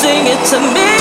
sing it to me.